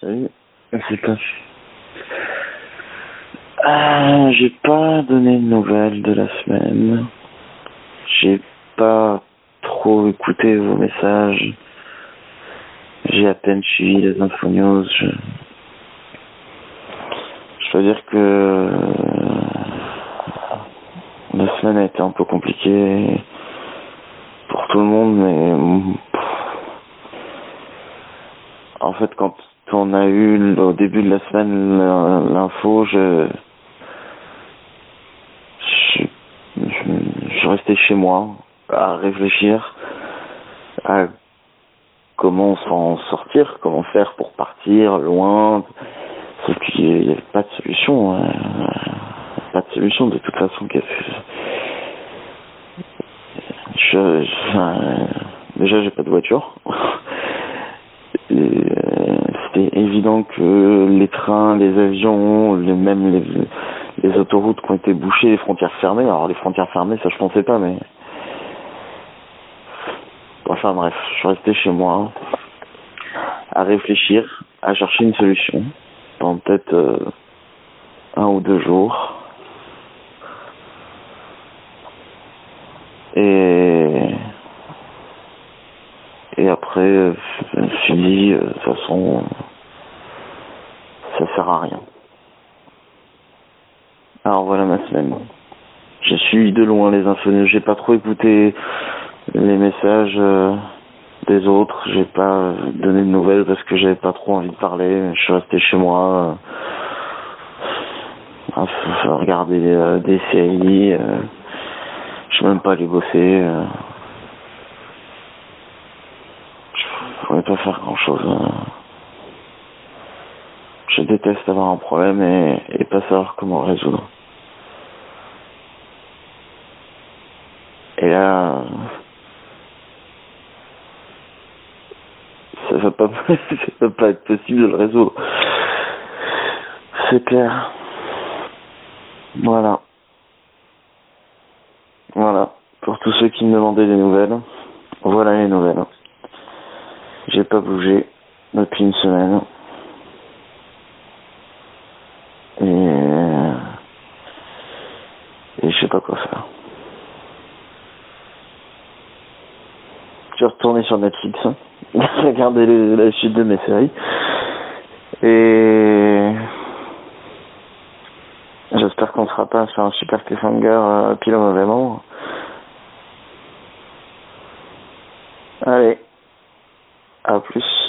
Salut, c'est pas. Ah, j'ai pas donné de nouvelles de la semaine. J'ai pas trop écouté vos messages. J'ai à peine suivi les infos news. Je, je dois dire que la semaine a été un peu compliquée pour tout le monde, mais en fait, quand on a eu au début de la semaine l'info, je, je, je, restais chez moi à réfléchir à comment s'en sortir, comment faire pour partir loin. Sauf qu'il n'y avait pas de solution. Hein. Pas de solution de toute façon. Je, je, déjà, j'ai pas de voiture. évident que les trains, les avions, les, même les, les autoroutes qui ont été bouchées, les frontières fermées. Alors les frontières fermées, ça je pensais pas, mais enfin bref, je suis resté chez moi à réfléchir, à chercher une solution pendant peut-être euh, un ou deux jours. Et et après, je me suis dit, euh, de toute façon, ça sert à rien. Alors voilà ma semaine. Je suis de loin les infos. J'ai pas trop écouté les messages euh, des autres. J'ai pas donné de nouvelles parce que j'avais pas trop envie de parler. Je suis resté chez moi euh, à regarder euh, des séries. je suis même pas allé bosser. je pourrais pas faire grand chose. Je déteste avoir un problème et, pas savoir comment résoudre. Et là, ça va pas, ça va pas être possible de le résoudre. C'est clair. Voilà. Voilà. Pour tous ceux qui me demandaient des nouvelles, voilà les nouvelles. J'ai pas bougé depuis une semaine. Et, et je sais pas quoi faire. Je suis retourné sur Netflix, hein. regarder la suite de mes séries. Et j'espère qu'on ne sera pas sur un super cliffhanger euh, pile au mauvais moment. Allez, à plus.